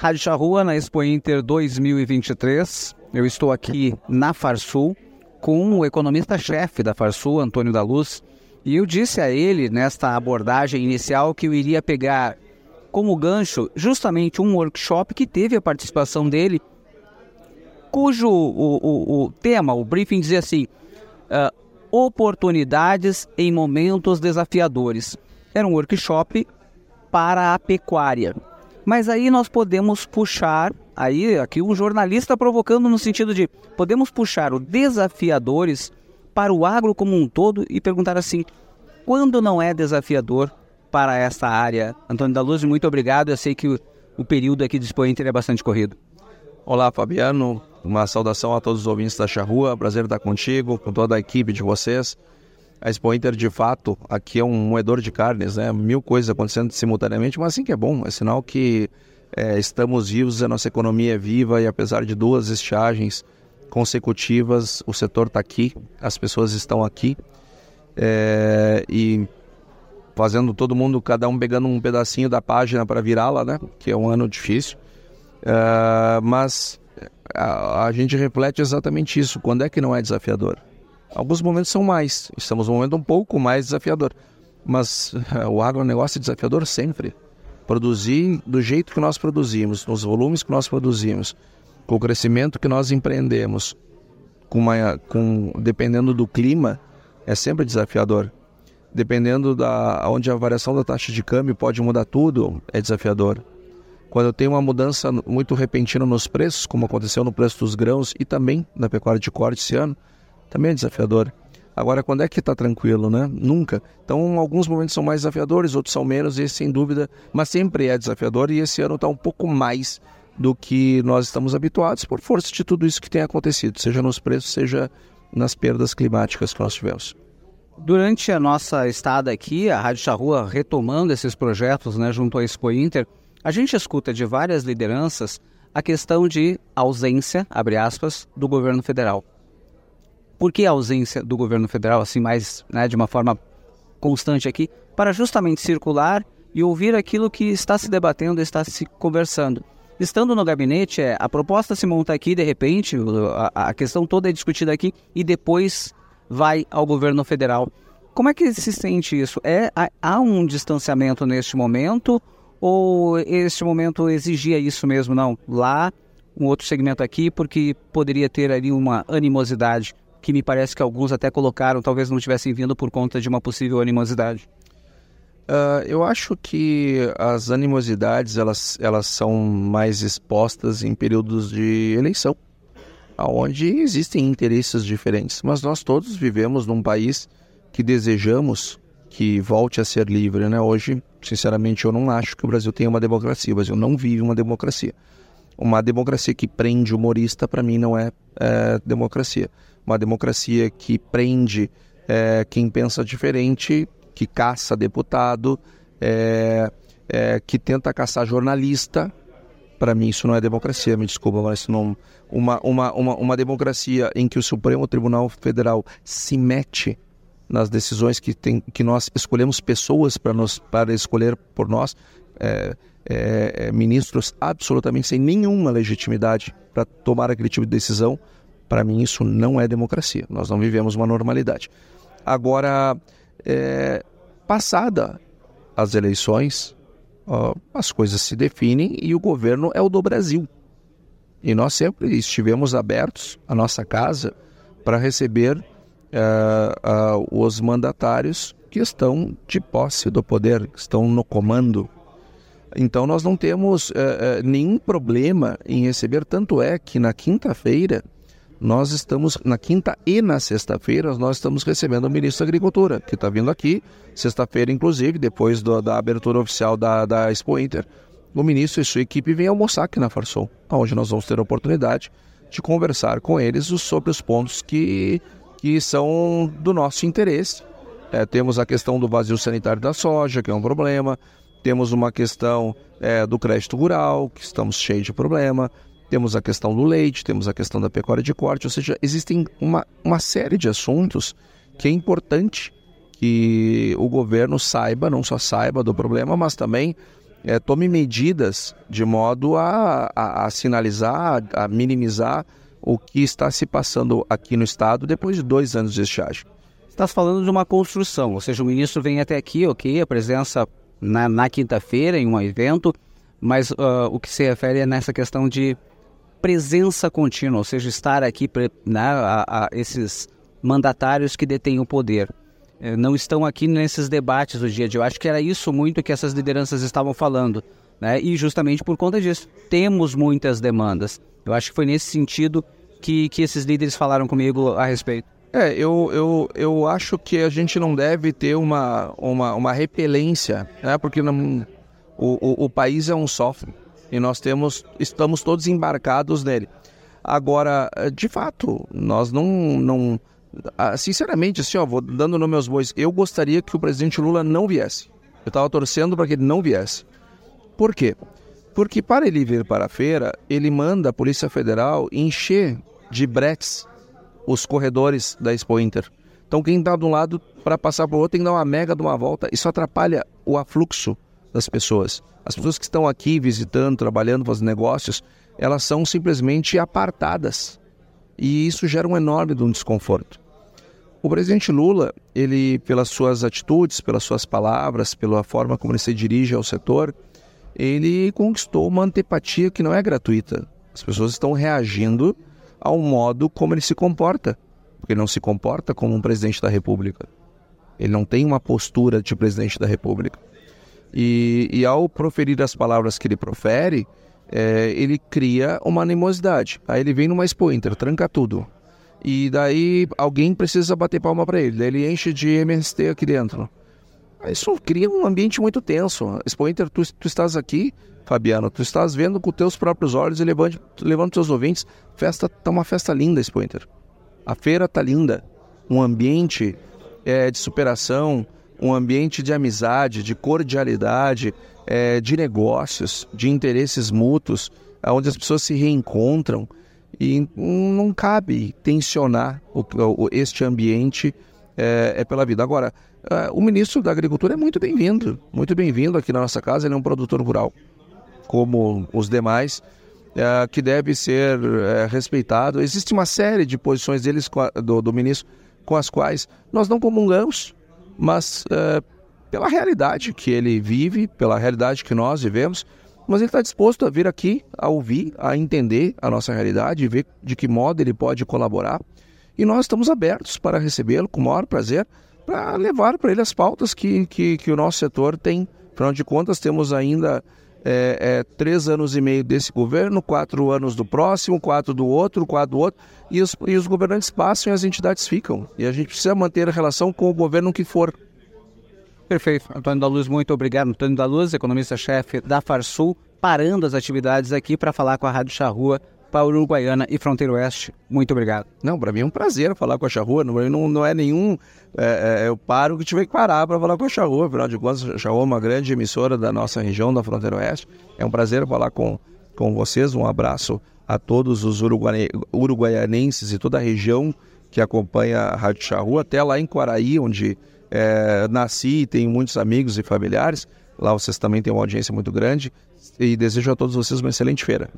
Rádio Charrua na Expo Inter 2023. Eu estou aqui na Farsul com o economista-chefe da Farsul, Antônio da Luz, e eu disse a ele nesta abordagem inicial que eu iria pegar como gancho justamente um workshop que teve a participação dele, cujo o, o, o tema, o briefing dizia assim: uh, oportunidades em momentos desafiadores. Era um workshop para a pecuária. Mas aí nós podemos puxar, aí aqui um jornalista provocando no sentido de podemos puxar o desafiadores para o agro como um todo e perguntar assim: quando não é desafiador para essa área? Antônio da Luz, muito obrigado. Eu sei que o, o período aqui Inter é bastante corrido. Olá, Fabiano. Uma saudação a todos os ouvintes da Charrua. Prazer estar contigo, com toda a equipe de vocês. A Expo Inter, de fato, aqui é um moedor de carnes, né? Mil coisas acontecendo simultaneamente, mas assim que é bom. É sinal que é, estamos vivos, a nossa economia é viva e apesar de duas estiagens consecutivas, o setor está aqui, as pessoas estão aqui é, e fazendo todo mundo, cada um pegando um pedacinho da página para virá-la, né? Que é um ano difícil. Uh, mas a, a, gente reflete exatamente isso. Quando é que não é desafiador? Alguns momentos são mais. Estamos num momento um pouco mais desafiador. Mas uh, o agronegócio é desafiador sempre. Produzir do jeito que nós produzimos, nos volumes que nós produzimos, com o crescimento que nós empreendemos, com uma, com, dependendo do clima, é sempre desafiador dependendo da onde a variação da taxa de câmbio pode mudar tudo, é desafiador. Quando eu tenho uma mudança muito repentina nos preços, como aconteceu no preço dos grãos e também na pecuária de corte esse ano, também é desafiador. Agora, quando é que está tranquilo, né? Nunca. Então, alguns momentos são mais desafiadores, outros são menos, esse sem dúvida, mas sempre é desafiador e esse ano está um pouco mais do que nós estamos habituados por força de tudo isso que tem acontecido, seja nos preços, seja nas perdas climáticas que nós tivemos. Durante a nossa estada aqui, a Rádio Charrua retomando esses projetos né, junto à Expo Inter, a gente escuta de várias lideranças a questão de ausência, abre aspas, do governo federal. Por que a ausência do governo federal, assim, mais né, de uma forma constante aqui? Para justamente circular e ouvir aquilo que está se debatendo, está se conversando. Estando no gabinete, é, a proposta se monta aqui, de repente, a, a questão toda é discutida aqui e depois vai ao governo federal. Como é que se sente isso? É, há um distanciamento neste momento ou este momento exigia isso mesmo? Não, lá, um outro segmento aqui, porque poderia ter ali uma animosidade que me parece que alguns até colocaram, talvez não tivessem vindo por conta de uma possível animosidade. Uh, eu acho que as animosidades elas, elas são mais expostas em períodos de eleição onde existem interesses diferentes, mas nós todos vivemos num país que desejamos que volte a ser livre, né? Hoje, sinceramente, eu não acho que o Brasil tenha uma democracia, o Brasil não vive uma democracia. Uma democracia que prende humorista, para mim, não é, é, democracia. Uma democracia que prende é, quem pensa diferente, que caça deputado, é, é que tenta caçar jornalista, para mim isso não é democracia, me desculpa, mas não uma, uma, uma, uma democracia em que o Supremo Tribunal Federal se mete nas decisões que, tem, que nós escolhemos pessoas para para escolher por nós é, é, é, ministros absolutamente sem nenhuma legitimidade para tomar aquele tipo de decisão para mim isso não é democracia nós não vivemos uma normalidade agora é, passada as eleições as coisas se definem e o governo é o do Brasil. E nós sempre estivemos abertos, a nossa casa, para receber uh, os mandatários que estão de posse do poder, que estão no comando. Então nós não temos uh, nenhum problema em receber, tanto é que na quinta-feira nós estamos, na quinta e na sexta-feira, nós estamos recebendo o ministro da Agricultura, que está vindo aqui, sexta-feira, inclusive, depois do, da abertura oficial da, da Expo Inter. O ministro e sua equipe vêm almoçar aqui na Farsul, onde nós vamos ter a oportunidade de conversar com eles sobre os pontos que, que são do nosso interesse. É, temos a questão do vazio sanitário da soja, que é um problema, temos uma questão é, do crédito rural, que estamos cheios de problema, temos a questão do leite, temos a questão da pecuária de corte, ou seja, existem uma, uma série de assuntos que é importante que o governo saiba, não só saiba do problema, mas também é, tome medidas de modo a, a, a sinalizar, a minimizar o que está se passando aqui no Estado depois de dois anos de estiagem. Está falando de uma construção, ou seja, o ministro vem até aqui, ok, a presença na, na quinta-feira em um evento, mas uh, o que se refere é nessa questão de presença contínua, ou seja, estar aqui né, a, a esses mandatários que detêm o poder. Eh, não estão aqui nesses debates do dia a dia. Eu acho que era isso muito que essas lideranças estavam falando. Né? E justamente por conta disso, temos muitas demandas. Eu acho que foi nesse sentido que, que esses líderes falaram comigo a respeito. É, eu, eu, eu acho que a gente não deve ter uma, uma, uma repelência, né? porque não, o, o, o país é um só e nós temos, estamos todos embarcados nele. Agora, de fato, nós não, não ah, sinceramente, assim, ó, vou dando nome aos bois, eu gostaria que o presidente Lula não viesse. Eu estava torcendo para que ele não viesse. Por quê? Porque para ele vir para a feira, ele manda a Polícia Federal encher de bretes os corredores da Expo Inter. Então quem está de um lado para passar para o outro tem que dar uma mega de uma volta. Isso atrapalha o afluxo das pessoas. As pessoas que estão aqui visitando, trabalhando, fazendo negócios, elas são simplesmente apartadas e isso gera um enorme um desconforto. O presidente Lula, ele, pelas suas atitudes, pelas suas palavras, pela forma como ele se dirige ao setor, ele conquistou uma antipatia que não é gratuita. As pessoas estão reagindo ao modo como ele se comporta, porque ele não se comporta como um presidente da República. Ele não tem uma postura de presidente da República. E, e ao proferir as palavras que ele profere, é, ele cria uma animosidade. Aí ele vem numa Expo Inter, tranca tudo. E daí alguém precisa bater palma para ele. Daí ele enche de MST aqui dentro. Isso cria um ambiente muito tenso. Expo Inter, tu, tu estás aqui, Fabiano, tu estás vendo com teus próprios olhos e levando, teus ouvintes. Festa, tá uma festa linda, Expo Inter. A feira tá linda. Um ambiente é, de superação, um ambiente de amizade, de cordialidade, é, de negócios, de interesses mútuos, onde as pessoas se reencontram e não cabe tensionar o, o, este ambiente é, é, pela vida. Agora, é, o ministro da Agricultura é muito bem-vindo, muito bem-vindo aqui na nossa casa, ele é um produtor rural, como os demais, é, que deve ser é, respeitado. Existe uma série de posições deles, do, do ministro, com as quais nós não comungamos, mas é, pela realidade que ele vive, pela realidade que nós vivemos, mas ele está disposto a vir aqui, a ouvir, a entender a nossa realidade, ver de que modo ele pode colaborar. E nós estamos abertos para recebê-lo com o maior prazer, para levar para ele as pautas que, que, que, o nosso setor tem. Afinal de contas, temos ainda é, é, três anos e meio desse governo, quatro anos do próximo, quatro do outro, quatro do outro, e os, e os governantes passam e as entidades ficam. E a gente precisa manter a relação com o governo que for. Perfeito. Antônio da Luz, muito obrigado. Antônio da Luz, economista-chefe da Farsul, parando as atividades aqui para falar com a Rádio Charrua para Uruguaiana e Fronteiro Oeste. Muito obrigado. Não, para mim é um prazer falar com a Charrua. Não, não, é nenhum. É, é, eu paro que tiver que parar para falar com a Charrua. Afinal de contas, a Charrua é uma grande emissora da nossa região, da Fronteira Oeste. É um prazer falar com, com vocês. Um abraço a todos os uruguaianenses e toda a região que acompanha a Rádio Charrua, até lá em Quaraí, onde é, nasci e tenho muitos amigos e familiares. Lá vocês também têm uma audiência muito grande. E desejo a todos vocês uma excelente feira.